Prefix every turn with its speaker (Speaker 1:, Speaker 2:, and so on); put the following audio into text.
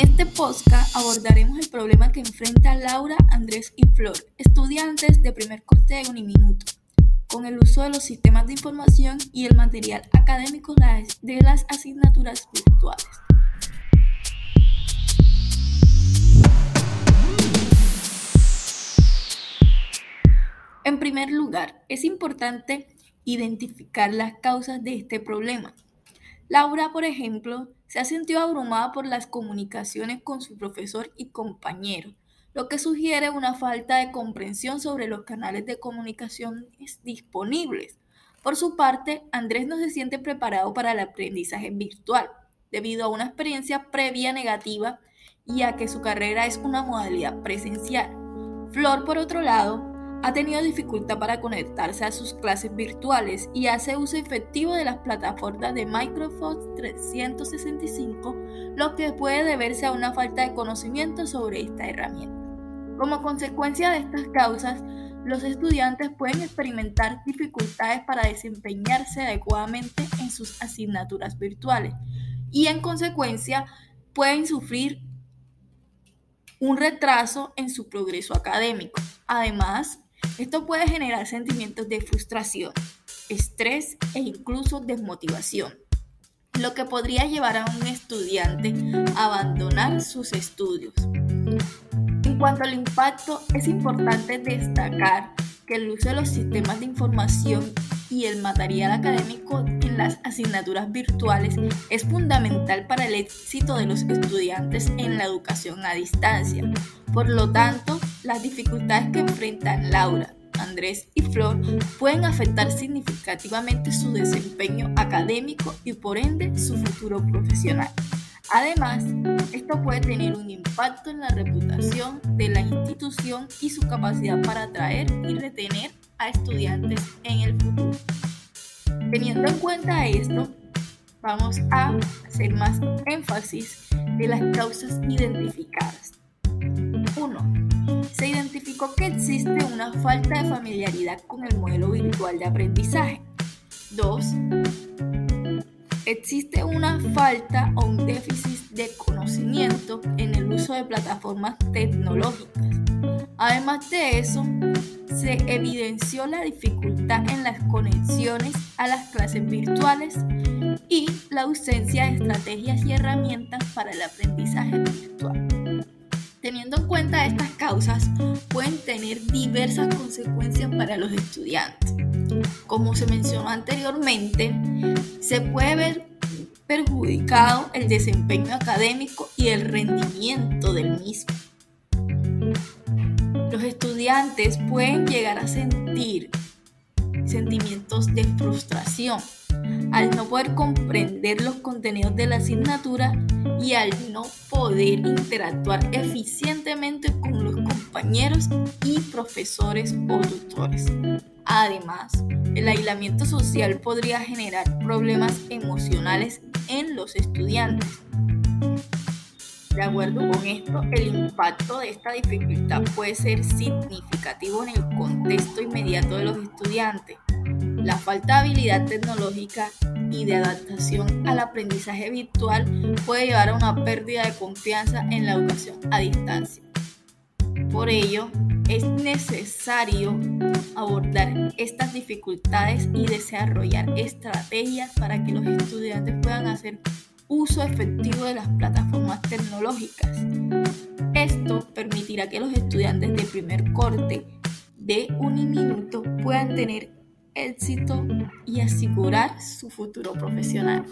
Speaker 1: este podcast abordaremos el problema que enfrentan Laura, Andrés y Flor, estudiantes de primer corte de Uniminuto, con el uso de los sistemas de información y el material académico de las asignaturas virtuales. En primer lugar, es importante identificar las causas de este problema. Laura, por ejemplo, se ha sentido abrumada por las comunicaciones con su profesor y compañero, lo que sugiere una falta de comprensión sobre los canales de comunicación disponibles. Por su parte, Andrés no se siente preparado para el aprendizaje virtual, debido a una experiencia previa negativa y a que su carrera es una modalidad presencial. Flor, por otro lado, ha tenido dificultad para conectarse a sus clases virtuales y hace uso efectivo de las plataformas de Microsoft 365, lo que puede deberse a una falta de conocimiento sobre esta herramienta. Como consecuencia de estas causas, los estudiantes pueden experimentar dificultades para desempeñarse adecuadamente en sus asignaturas virtuales y en consecuencia pueden sufrir un retraso en su progreso académico. Además, esto puede generar sentimientos de frustración, estrés e incluso desmotivación, lo que podría llevar a un estudiante a abandonar sus estudios. En cuanto al impacto, es importante destacar que el uso de los sistemas de información y el material académico en las asignaturas virtuales es fundamental para el éxito de los estudiantes en la educación a distancia. Por lo tanto, las dificultades que enfrentan Laura, Andrés y Flor pueden afectar significativamente su desempeño académico y por ende su futuro profesional. Además, esto puede tener un impacto en la reputación de la institución y su capacidad para atraer y retener a estudiantes en el futuro. Teniendo en cuenta esto, vamos a hacer más énfasis de las causas identificadas. 1. Se identificó que existe una falta de familiaridad con el modelo virtual de aprendizaje. 2. Existe una falta o un déficit de conocimiento en el uso de plataformas tecnológicas. Además de eso, se evidenció la dificultad en las conexiones a las clases virtuales y la ausencia de estrategias y herramientas para el aprendizaje virtual. Teniendo en cuenta estas causas, pueden tener diversas consecuencias para los estudiantes. Como se mencionó anteriormente, se puede ver perjudicado el desempeño académico y el rendimiento del mismo. Los estudiantes pueden llegar a sentir sentimientos de frustración al no poder comprender los contenidos de la asignatura y al no poder interactuar eficientemente con los compañeros y profesores o tutores. Además, el aislamiento social podría generar problemas emocionales en los estudiantes. De acuerdo con esto, el impacto de esta dificultad puede ser significativo en el contexto inmediato de los estudiantes. La falta de habilidad tecnológica y de adaptación al aprendizaje virtual puede llevar a una pérdida de confianza en la educación a distancia. Por ello, es necesario abordar estas dificultades y desarrollar estrategias para que los estudiantes puedan hacer uso efectivo de las plataformas Esto permitirá que los estudiantes de primer corte de Uniminuto puedan tener éxito y asegurar su futuro profesional.